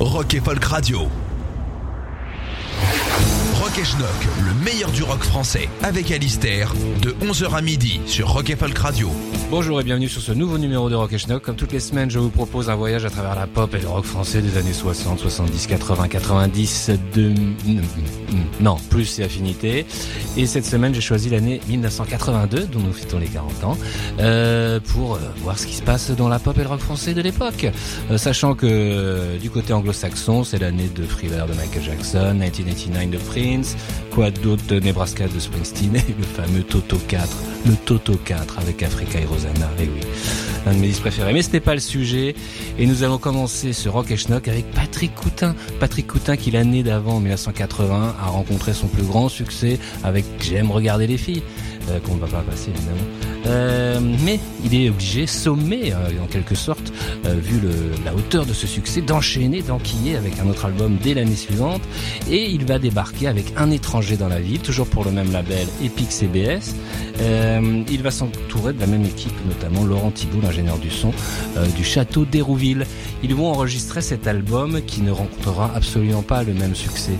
Rock et Folk Radio. Rock et Schnock, le meilleur du rock français, avec Alistair, de 11h à midi sur Rock Folk Radio. Bonjour et bienvenue sur ce nouveau numéro de Rock Schnock. Comme toutes les semaines, je vous propose un voyage à travers la pop et le rock français des années 60, 70, 80, 90, de... non, plus et affinités. Et cette semaine, j'ai choisi l'année 1982, dont nous fêtons les 40 ans, euh, pour euh, voir ce qui se passe dans la pop et le rock français de l'époque. Euh, sachant que du côté anglo-saxon, c'est l'année de Thriller de Michael Jackson, 1989 de Prince, quoi d'autre de Nebraska de Springsteen et le fameux Toto 4, le Toto 4 avec Africa et Rosanna, et oui, un de mes disques préférés. Mais ce n'est pas le sujet, et nous allons commencer ce Rock et Schnock avec Patrick Coutin. Patrick Coutin qui l'année d'avant, en 1980, a rencontré son plus grand succès avec J'aime regarder les filles, euh, qu'on ne va pas passer évidemment. Euh, mais il est obligé, sommé euh, en quelque sorte, euh, vu la hauteur de ce succès, d'enchaîner, d'enquiller avec un autre album dès l'année suivante. Et il va débarquer avec Un étranger dans la ville, toujours pour le même label Epic CBS. Il va s'entourer de la même équipe, notamment Laurent Thibault, l'ingénieur du son du château d'Hérouville. Ils vont enregistrer cet album qui ne rencontrera absolument pas le même succès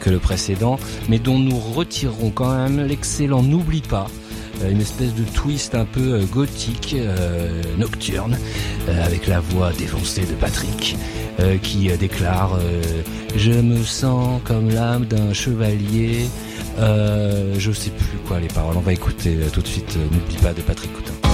que le précédent, mais dont nous retirerons quand même l'excellent N'oublie pas une espèce de twist un peu euh, gothique, euh, nocturne, euh, avec la voix défoncée de Patrick, euh, qui euh, déclare euh, Je me sens comme l'âme d'un chevalier. Euh, je sais plus quoi les paroles. On va écouter euh, tout de suite euh, N'oublie pas de Patrick Coutin.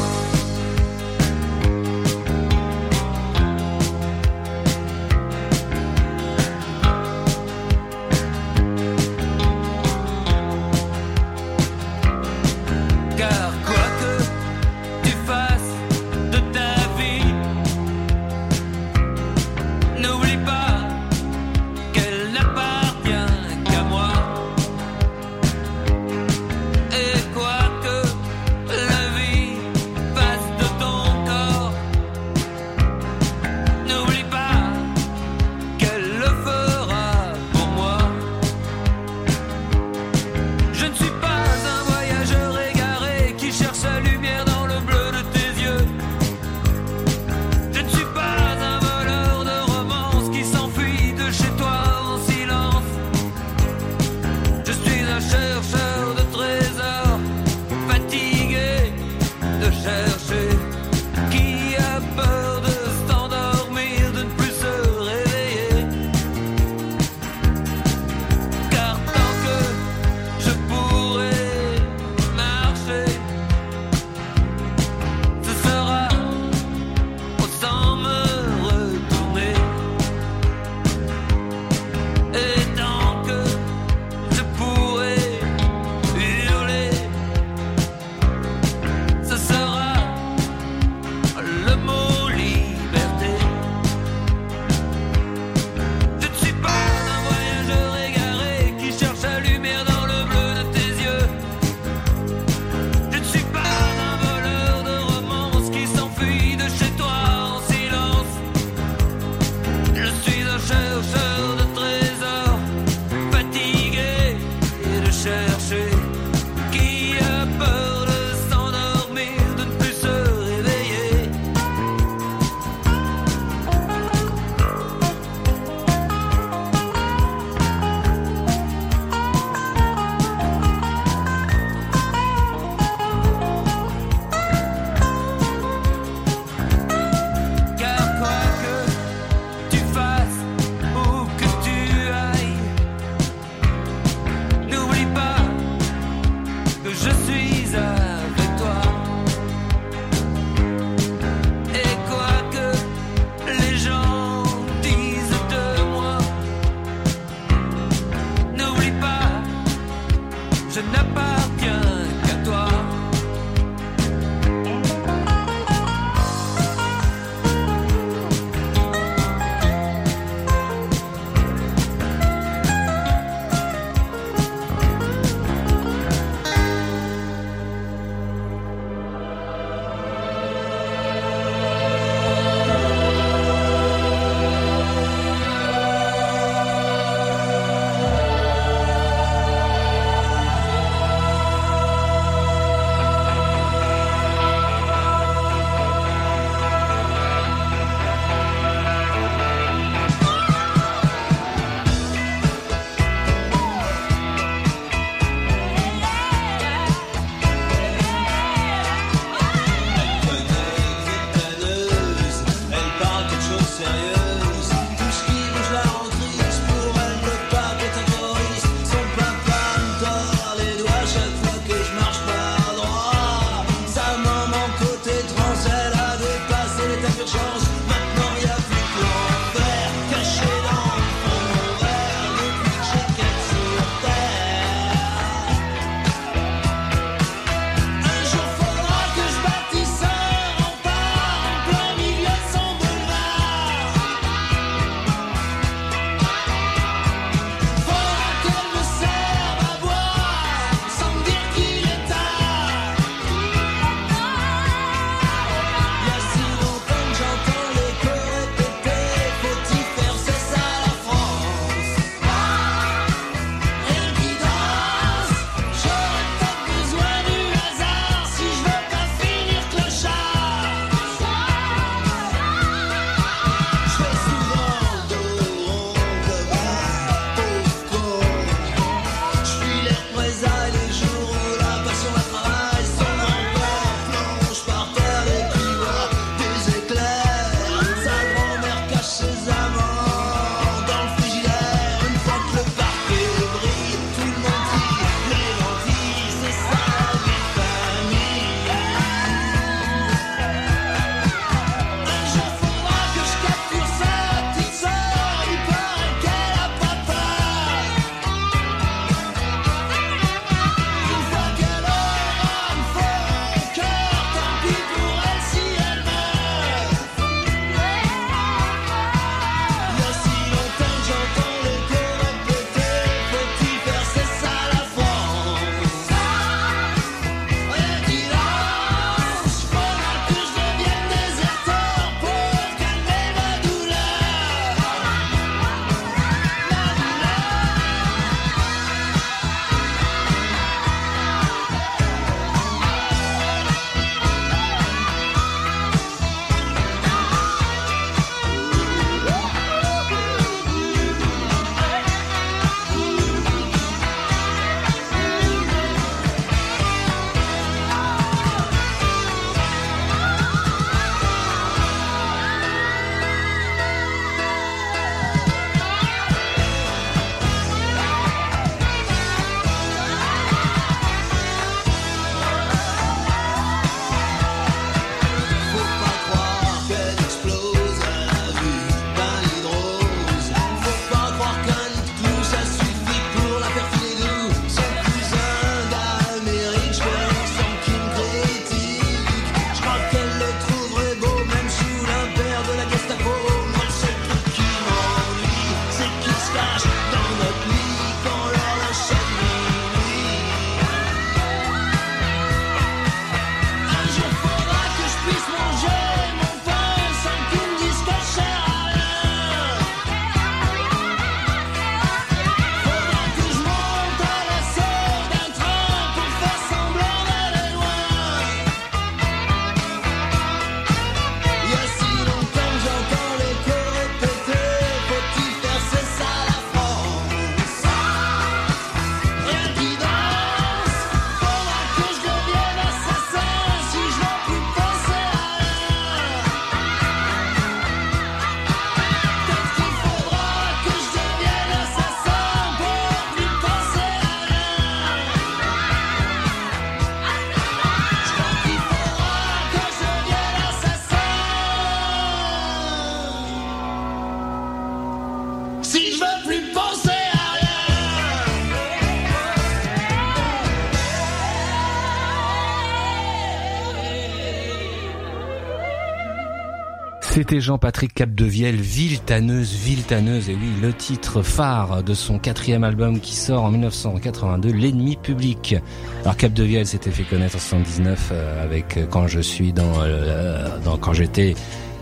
Jean-Patrick Capdevielle, Ville tanneuse, Ville tanneuse, et oui, le titre phare de son quatrième album qui sort en 1982, L'ennemi public. Alors Capdevielle s'était fait connaître en 79 euh, avec euh, Quand je suis dans, euh, dans quand j'étais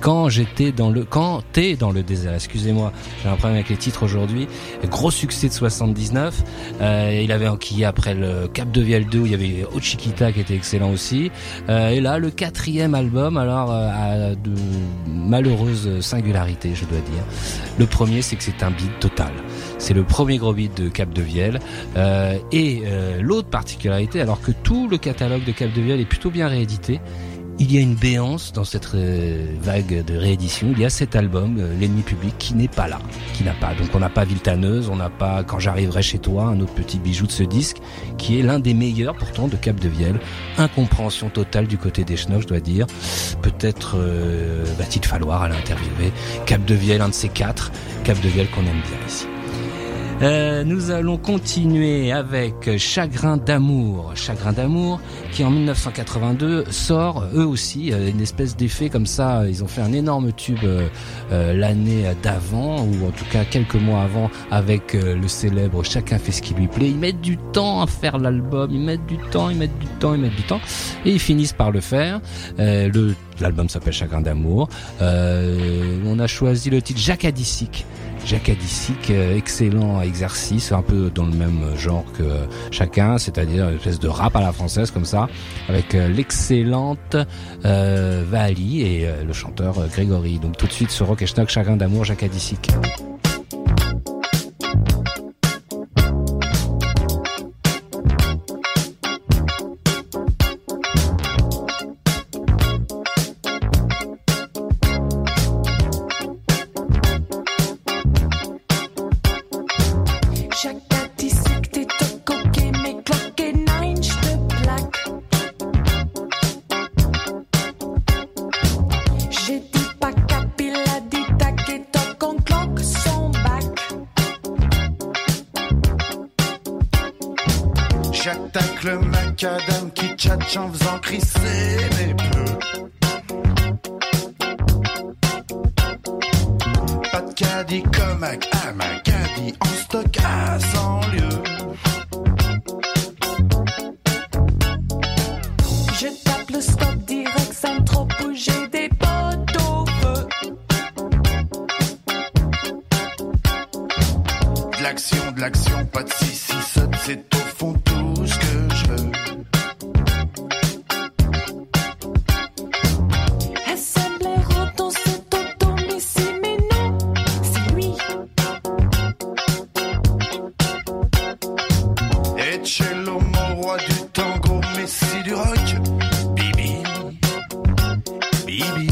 quand j'étais dans le quand t'es dans le désert. Excusez-moi j'ai un problème avec les titres aujourd'hui. Gros succès de 79 euh, il avait enquillé après le Cap de Vielle 2 où il y avait Haute Chiquita qui était excellent aussi. Euh, et là le quatrième album alors euh, a de malheureuses singularités je dois dire. Le premier c'est que c'est un beat total. C'est le premier gros beat de Cap de Vielle. Euh, et euh, l'autre particularité alors que tout le catalogue de Cap de Vielle est plutôt bien réédité il y a une béance dans cette euh, vague de réédition. Il y a cet album, euh, L'ennemi public, qui n'est pas là, qui n'a pas. Donc on n'a pas Viltaneuse, on n'a pas Quand j'arriverai chez toi, un autre petit bijou de ce disque, qui est l'un des meilleurs pourtant de Cap de Vielle. Incompréhension totale du côté des Schnock, je dois dire. Peut-être euh, va-t-il falloir à l'interviewer. Cap de Vielle, un de ces quatre. Cap de Vielle qu'on aime bien ici. Euh, nous allons continuer avec Chagrin d'amour. Chagrin d'amour qui en 1982 sort eux aussi euh, une espèce d'effet comme ça. Ils ont fait un énorme tube euh, l'année d'avant ou en tout cas quelques mois avant avec le célèbre Chacun fait ce qui lui plaît. Ils mettent du temps à faire l'album, ils mettent du temps, ils mettent du temps, ils mettent du temps et ils finissent par le faire. L'album s'appelle Chagrin d'amour. On a choisi le titre Jacques Adicic. Jacques Adicic, euh, excellent exercice, un peu dans le même genre que chacun, c'est-à-dire une espèce de rap à la française comme ça, avec euh, l'excellente euh, Vali et euh, le chanteur Grégory. Donc tout de suite sur Rock et Schnock, Chagrin d'amour, Jacques Adicic. Cello, mon roi du tango, messie du rock. Bibi, Bibi.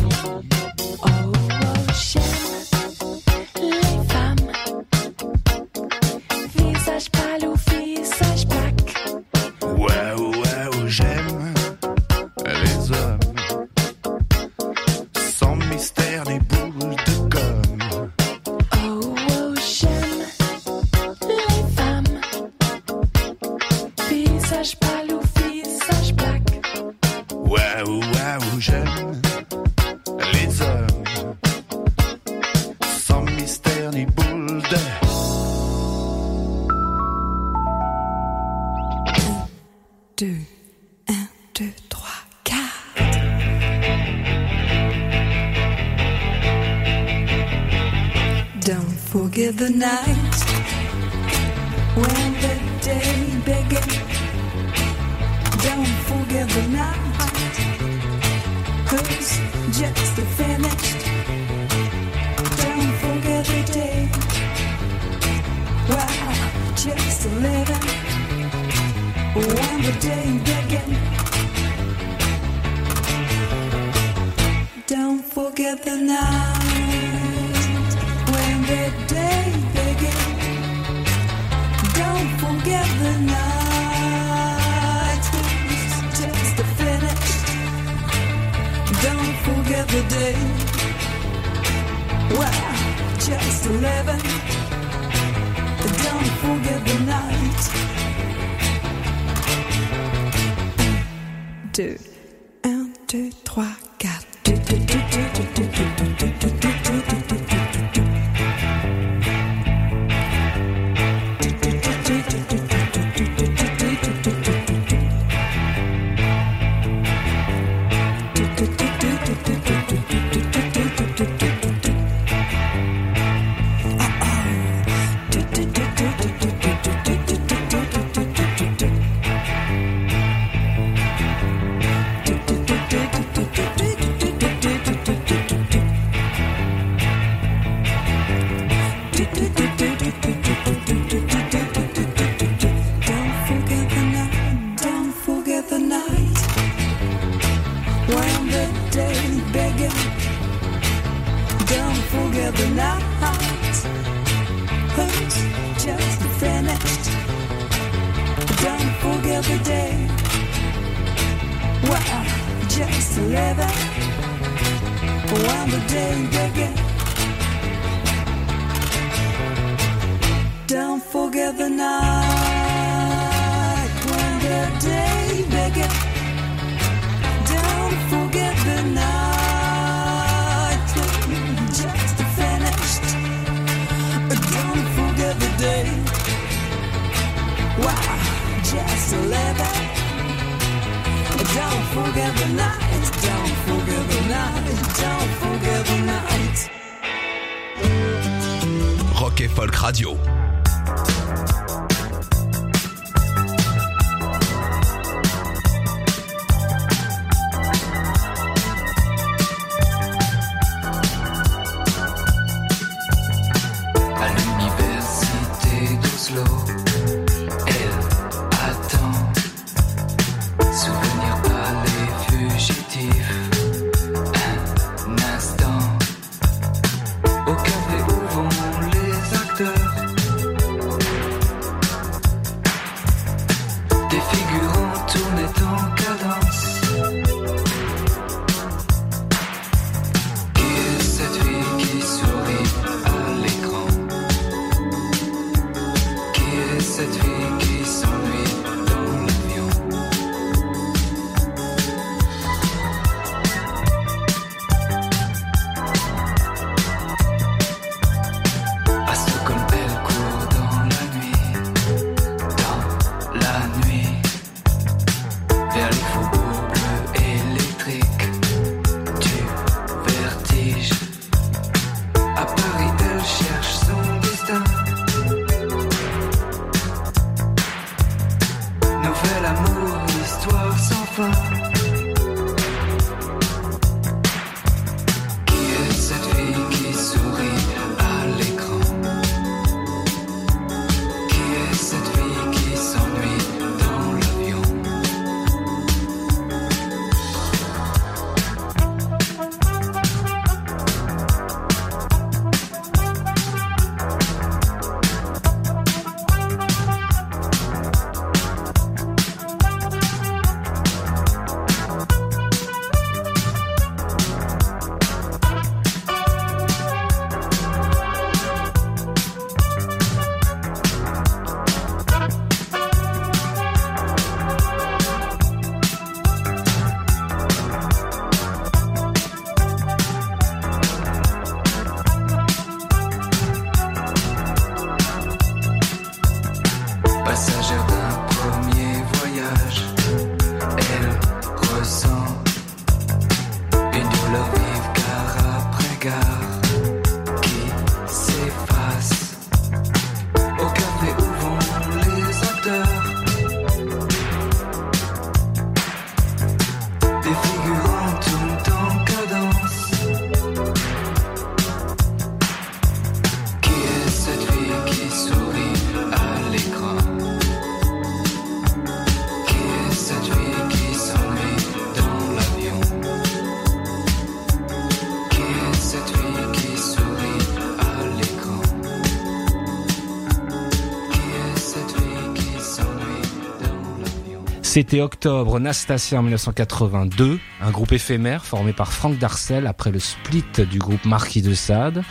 C'était octobre, Nastasia en 1982, un groupe éphémère formé par Franck Darcel après le split du groupe Marquis de Sade.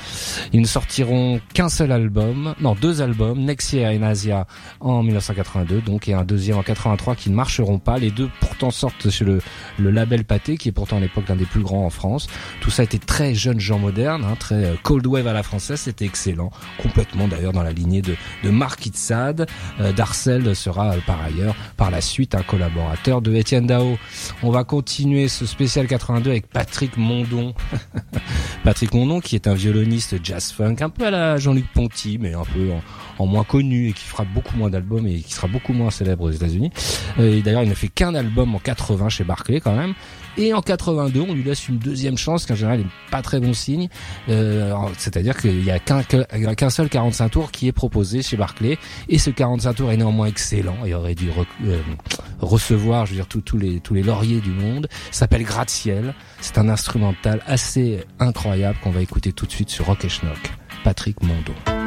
Ils ne sortiront qu'un seul album, non deux albums, Nexia et Nasia en 1982 donc et un deuxième en 83 qui ne marcheront pas. Les deux pourtant sortent chez le, le label Pathé qui est pourtant à l'époque l'un des plus grands en France. Tout ça était très jeunes gens modernes, hein, très euh, cold wave à la française, c'était excellent, complètement d'ailleurs dans la lignée de, de Marquis de Sade. Euh, Darcel sera euh, par ailleurs par la suite un collaborateur de Étienne Dao. On va continuer spécial 82 avec Patrick Mondon. Patrick Mondon qui est un violoniste jazz funk, un peu à la Jean-Luc Ponty, mais un peu en, moins connu et qui fera beaucoup moins d'albums et qui sera beaucoup moins célèbre aux États-Unis. Euh, d'ailleurs, il ne fait qu'un album en 80 chez Barclay quand même. Et en 82, on lui laisse une deuxième chance, qu'en général n'est pas très bon signe. Euh, C'est-à-dire qu'il n'y a qu'un seul 45 tours qui est proposé chez Barclay. Et ce 45 tours est néanmoins excellent et aurait dû euh, recevoir, je veux dire, tous les, tous les lauriers du monde. S'appelle Gratte-Ciel. C'est un instrumental assez incroyable qu'on va écouter tout de suite sur Rock et Schnock. Patrick Mondon.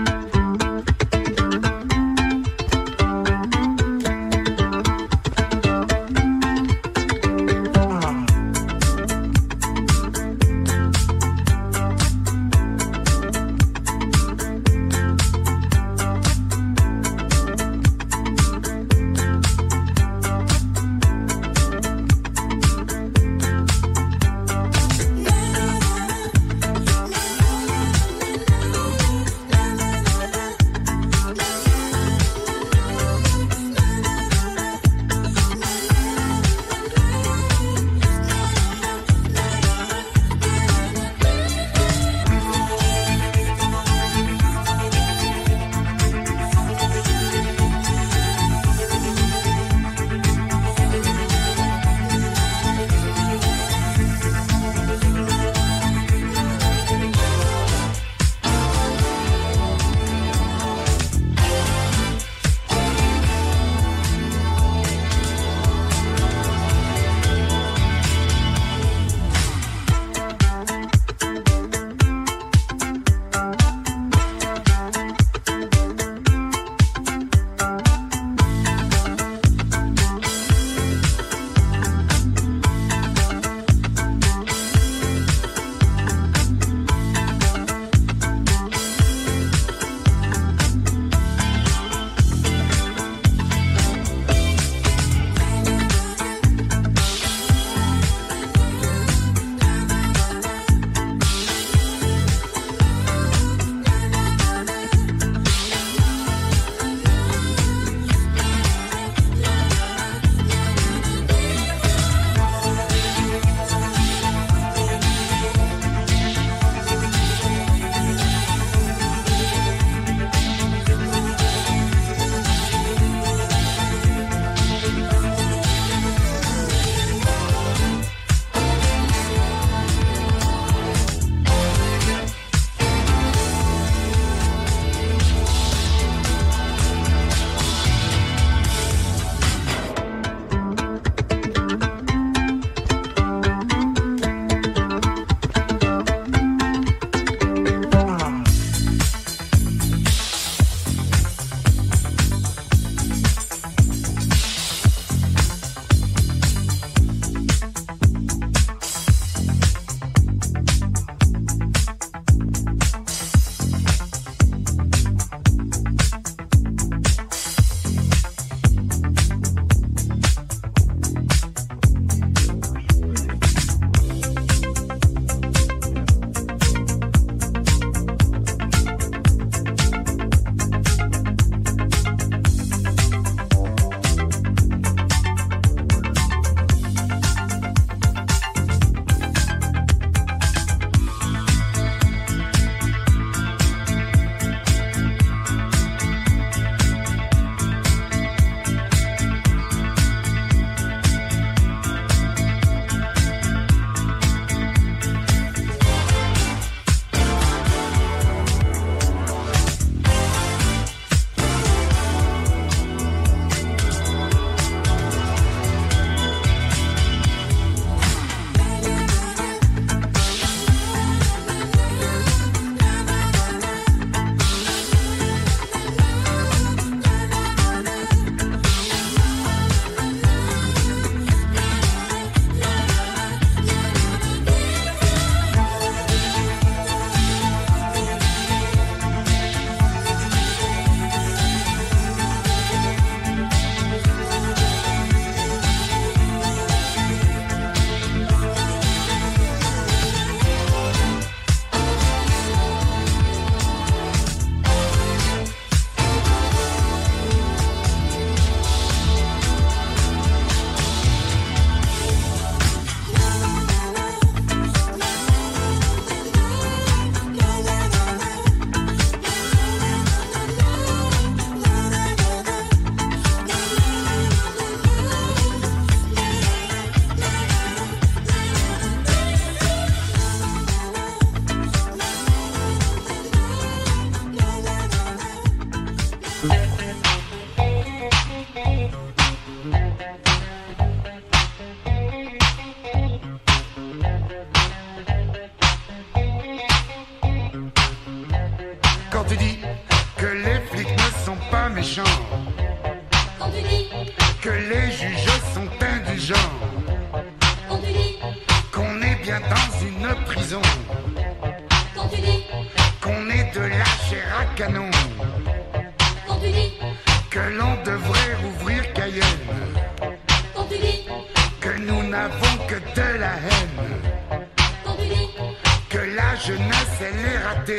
Que la jeunesse elle est ratée.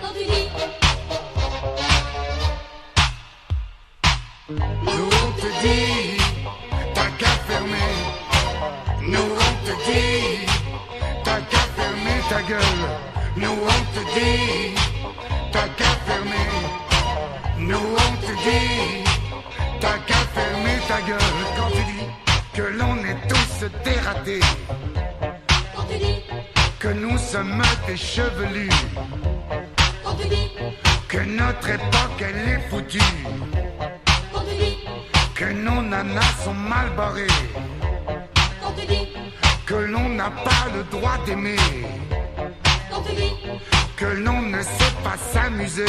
quand tu dis, Nous on te dit, t'as qu'à fermer. Nous on te dit, t'as qu'à fermer ta gueule. Nous on te dit, t'as qu'à fermer. Nous on te dit, t'as qu'à fermer ta gueule. Quand tu dis que l'on est tous dératés, nous sommes des chevelus, quand tu dis, que notre époque elle est foutue, quand tu dis, que nos nanas sont mal barrées. quand tu dis, que l'on n'a pas le droit d'aimer, quand tu dis, que l'on ne sait pas s'amuser.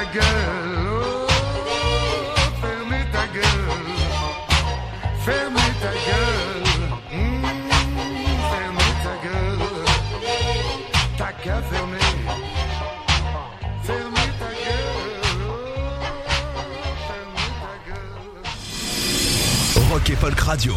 Ta gueule. Oh, fermer ta gueule. Fermer ta gueule. Mmh, fermer ta gueule. T'as qu'à fermer. Fermer ta gueule. Oh, fermer ta gueule. Rock et Folk Radio.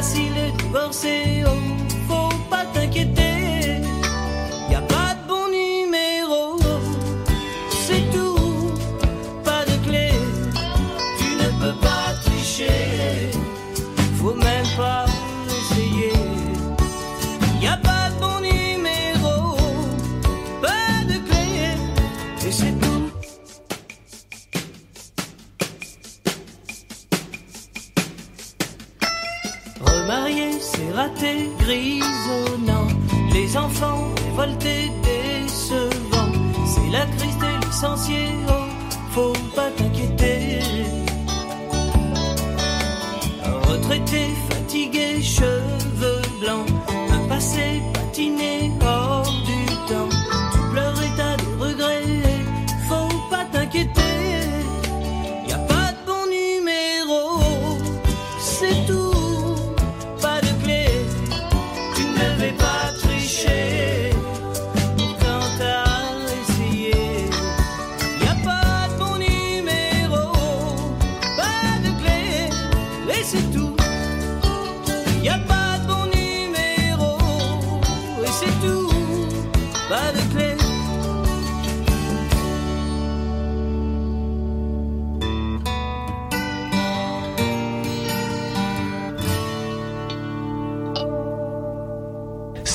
Facile de divorcer, oh, faut pas t'inquiéter. Grisonnant. Les enfants révoltés, décevants. C'est la crise des licenciés, oh, faut pas t'inquiéter. Retraité, fatigué, cheveux blancs. Un passé patiné hors du temps. Tu pleures et t'as des regrets, faut pas t'inquiéter.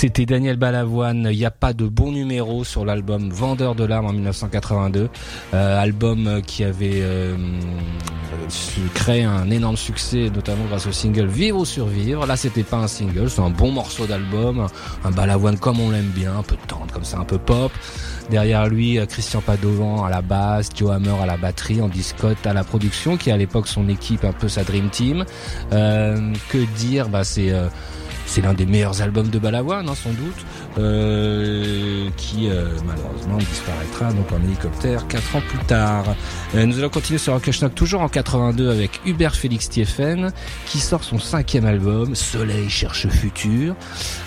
C'était Daniel Balavoine, il n'y a pas de bon numéro sur l'album Vendeur de larmes en 1982, euh, album qui avait euh, créé un énorme succès, notamment grâce au single Vivre ou Survivre. Là, c'était pas un single, c'est un bon morceau d'album, un, Balavoine comme on l'aime bien, un peu tendre comme ça, un peu pop. Derrière lui, euh, Christian Padovan à la basse, Joe Hammer à la batterie, Andy Scott à la production, qui à l'époque son équipe, un peu sa dream team. Euh, que dire? Bah, c'est c'est l'un des meilleurs albums de Balavoine, hein, sans doute, euh, qui euh, malheureusement disparaîtra donc en hélicoptère quatre ans plus tard. Euh, nous allons continuer sur Rock Schnock, toujours en 82 avec Hubert Félix Thieffen, qui sort son cinquième album, Soleil cherche futur,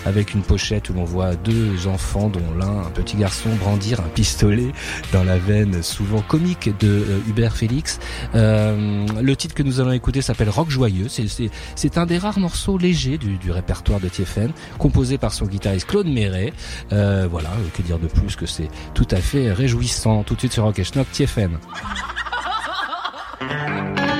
avec une pochette où l'on voit deux enfants, dont l'un, un petit garçon, brandir un pistolet dans la veine souvent comique de Hubert Félix. Le titre que nous allons écouter s'appelle Rock Joyeux. C'est- un des rares morceaux légers du répertoire de Thieffen, composé par son guitariste Claude Méret. Euh, voilà, euh, que dire de plus que c'est tout à fait réjouissant. Tout de suite sur Rock Schnock, Thieffen.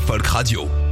Folk Radio.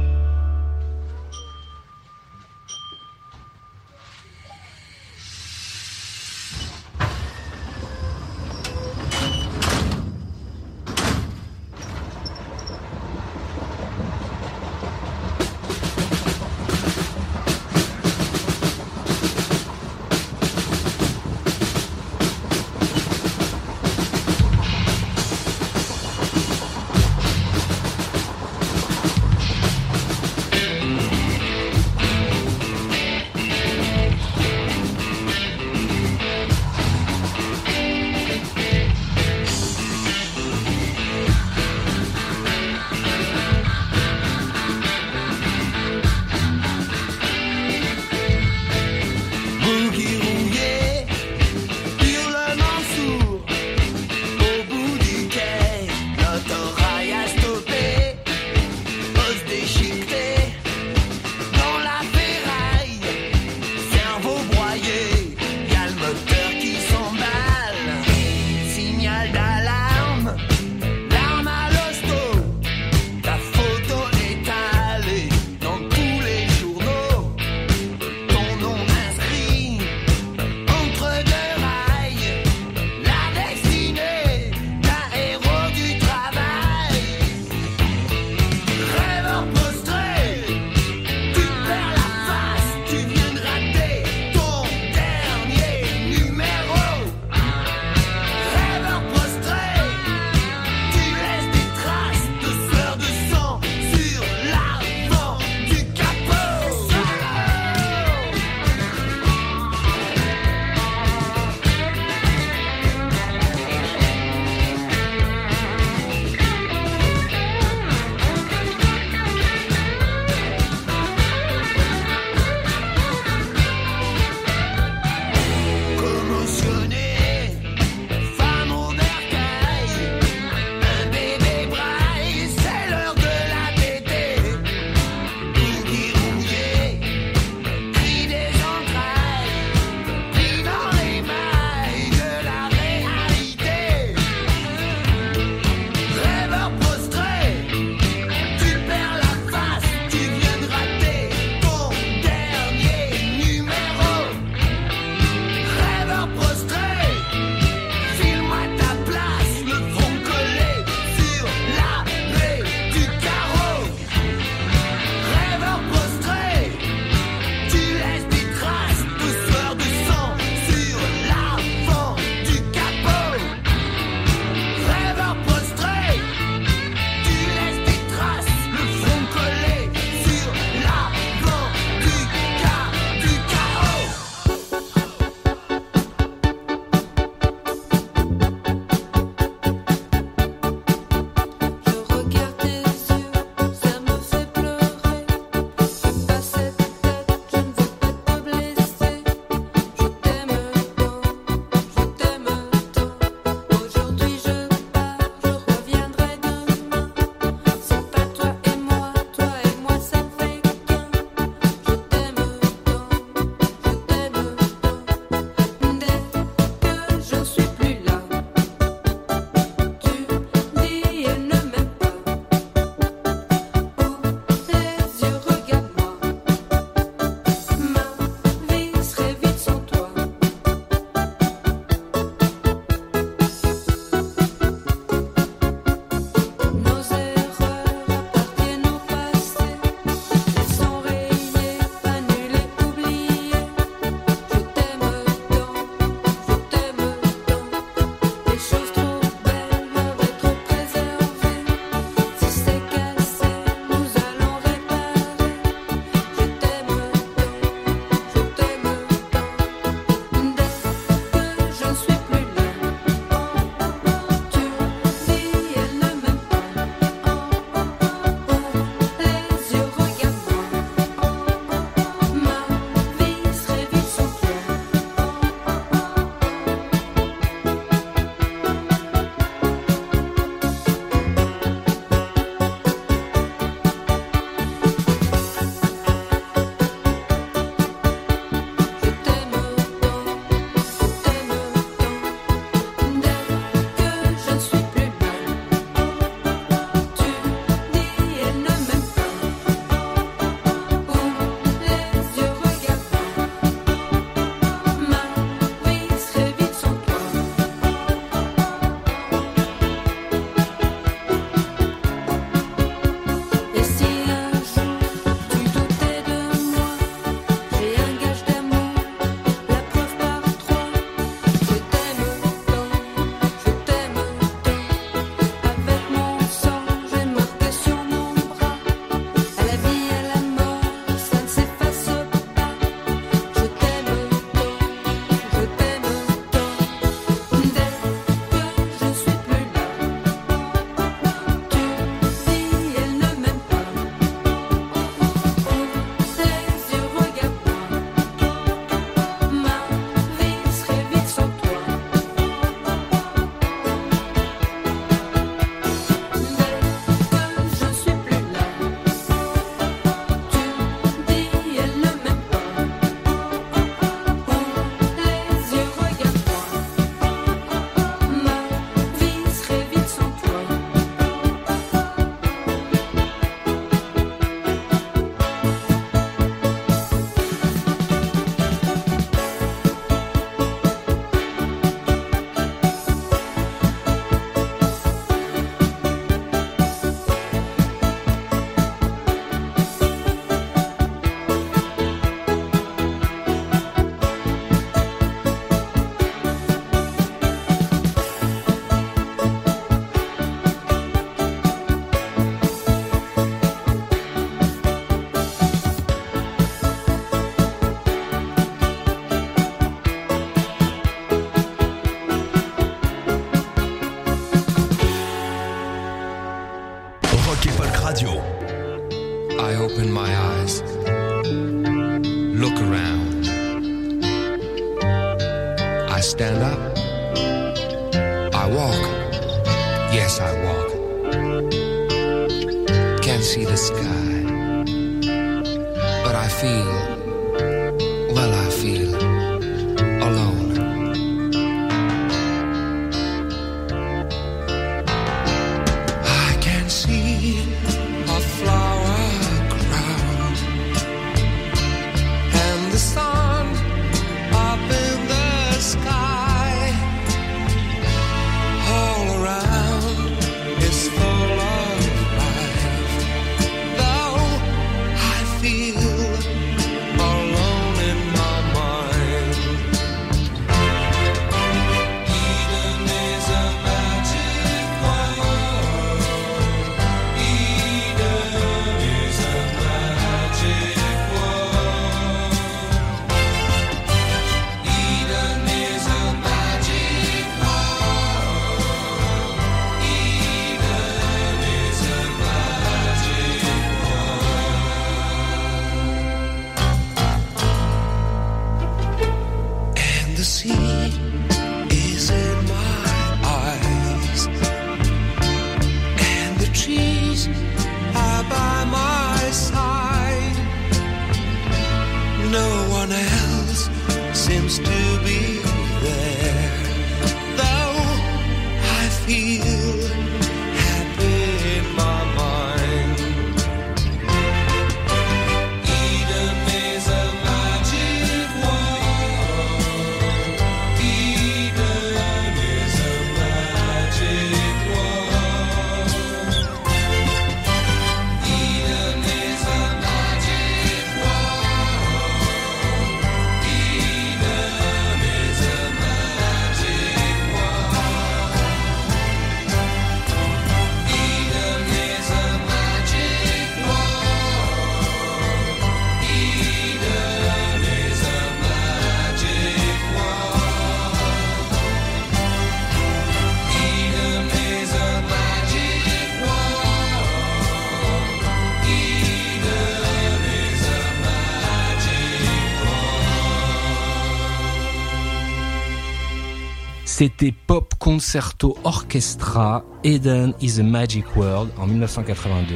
C'était Pop Concerto Orchestra Eden is a Magic World en 1982.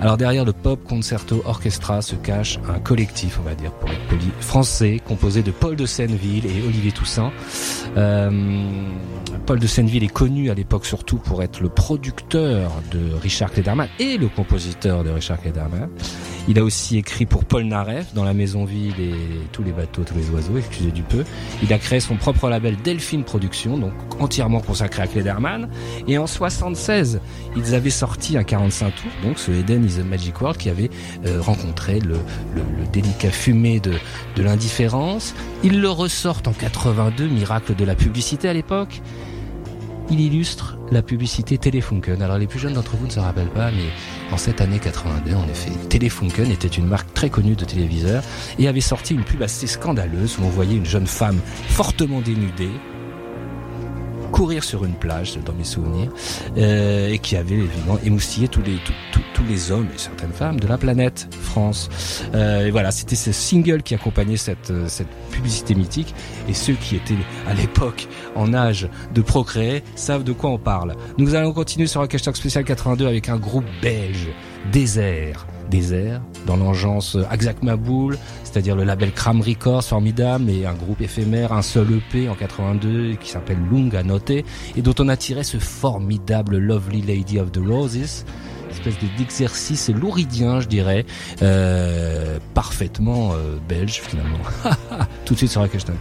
Alors derrière le Pop Concerto Orchestra se cache un collectif, on va dire, pour être poli, français, composé de Paul de Senneville et Olivier Toussaint. Euh, Paul de Senneville est connu à l'époque surtout pour être le producteur de Richard Klederman et le compositeur de Richard Klederman. Il a aussi écrit pour Paul Naref dans La Maison Vide et Tous les bateaux, tous les oiseaux, excusez du peu. Il a créé son propre label Delphine Productions, donc entièrement consacré à Klederman. Et en 76, ils avaient sorti un 45 tours, donc ce Eden is a Magic World qui avait euh, rencontré le délicat fumé de, de l'indifférence. Ils le ressortent en 82, miracle de la publicité à l'époque. Il illustre la publicité Telefunken. Alors les plus jeunes d'entre vous ne se rappellent pas, mais en cette année 82, en effet, Telefunken était une marque très connue de téléviseurs et avait sorti une pub assez scandaleuse où on voyait une jeune femme fortement dénudée courir sur une plage, dans mes souvenirs, euh, et qui avait évidemment émoustillé tous les hommes et certaines femmes de la planète France. Euh, et voilà, c'était ce single qui accompagnait cette euh, cette publicité mythique. Et ceux qui étaient à l'époque en âge de procréer savent de quoi on parle. Nous allons continuer sur Rock Stock spécial 82 avec un groupe belge, Désert. Désert, dans l'engeance Axac Maboul, c'est-à-dire le label Cram Records, formidable, et un groupe éphémère, un seul EP en 82 qui s'appelle Lung à noter, et dont on a tiré ce formidable Lovely Lady of the Roses, espèce de- d'exercice louridien, je dirais, euh, parfaitement euh, belge finalement. Tout de suite sur Rock Stock.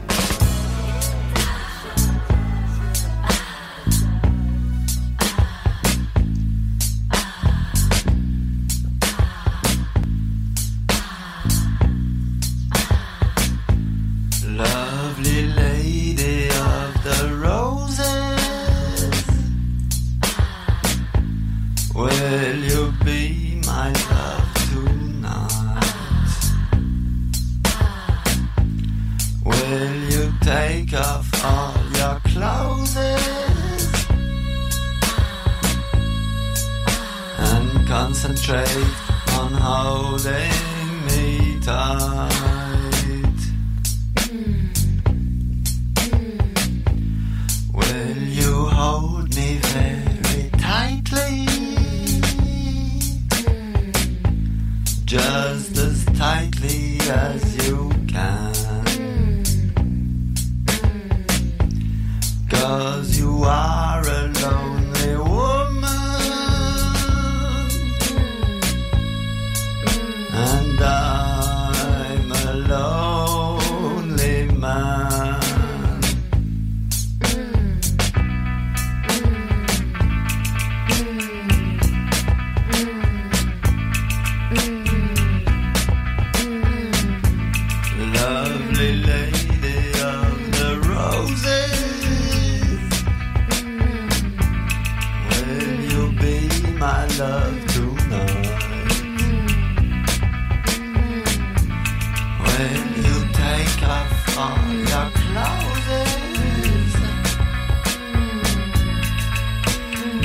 You take off all your clothes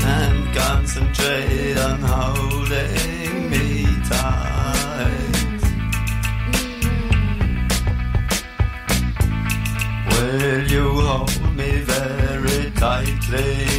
and concentrate on holding me tight. Will you hold me very tightly?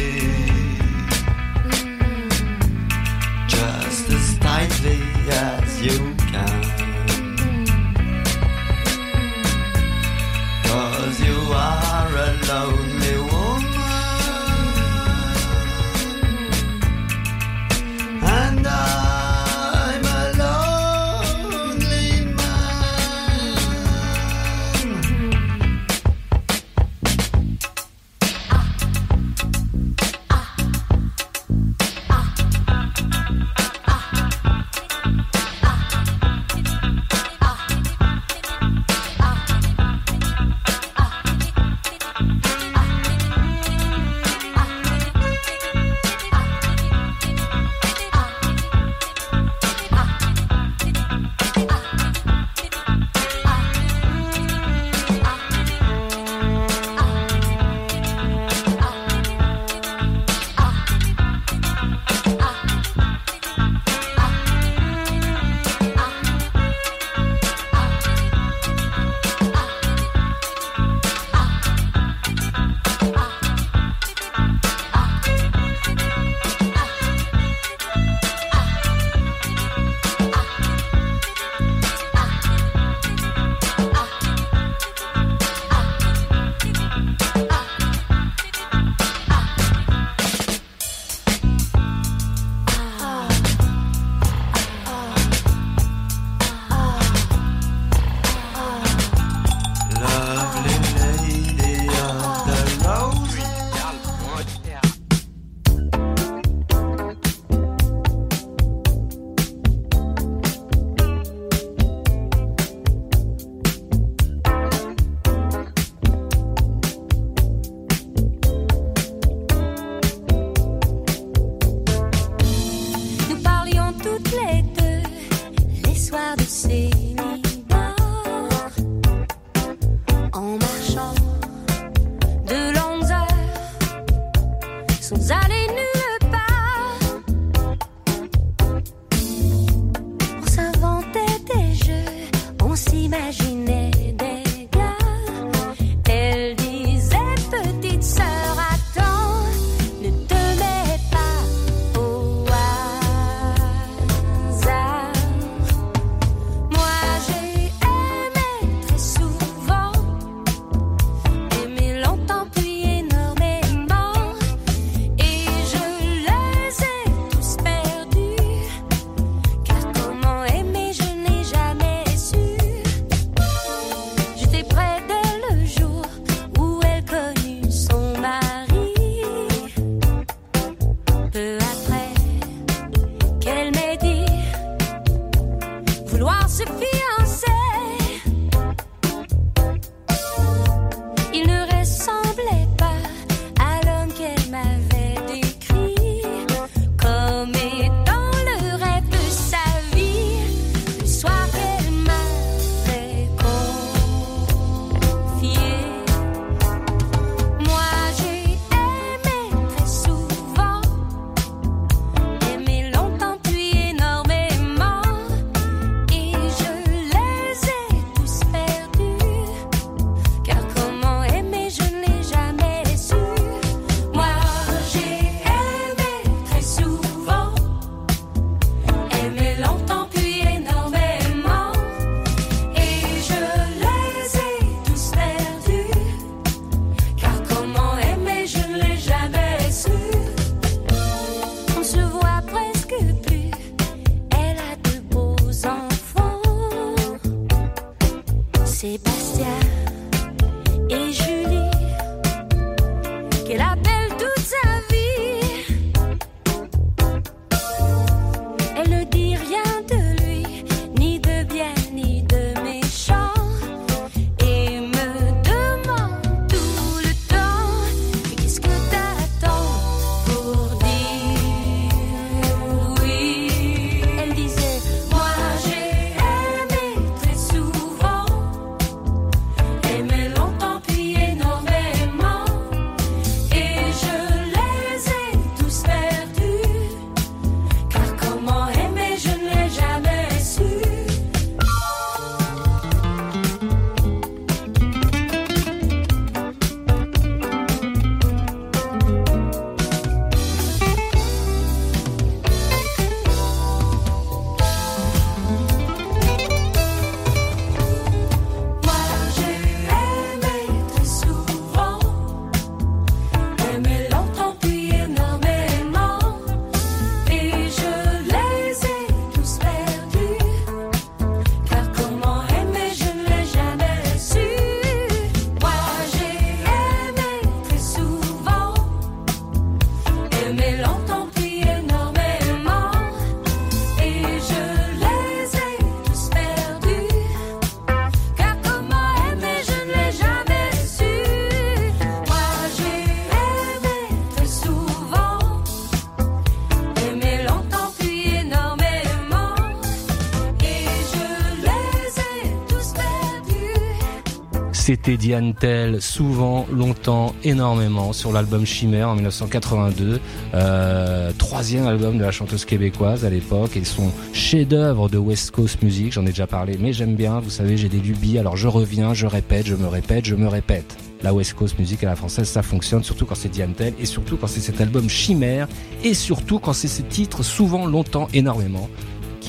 Diane Tell, souvent, longtemps, énormément, sur l'album Chimère en 1982, euh, troisième album de la chanteuse québécoise à l'époque, et son chef-d'œuvre de West Coast Music, j'en ai déjà parlé, mais j'aime bien, vous savez, j'ai des lubies, alors je reviens, je répète, je me répète, je me répète. La West Coast Music à la française, ça fonctionne, surtout quand c'est Diane Tell, et surtout quand c'est cet album Chimère, et surtout quand c'est ce titre, souvent, longtemps, énormément,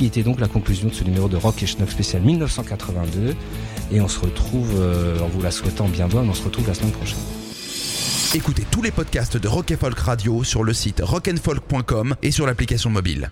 qui était donc la conclusion de ce numéro de Rock et Schnock spécial 1982. Et on se retrouve, euh, en vous la souhaitant bien bonne, on se retrouve la semaine prochaine. Écoutez tous les podcasts de Rock and Folk Radio sur le site rockandfolk.com et sur l'application mobile.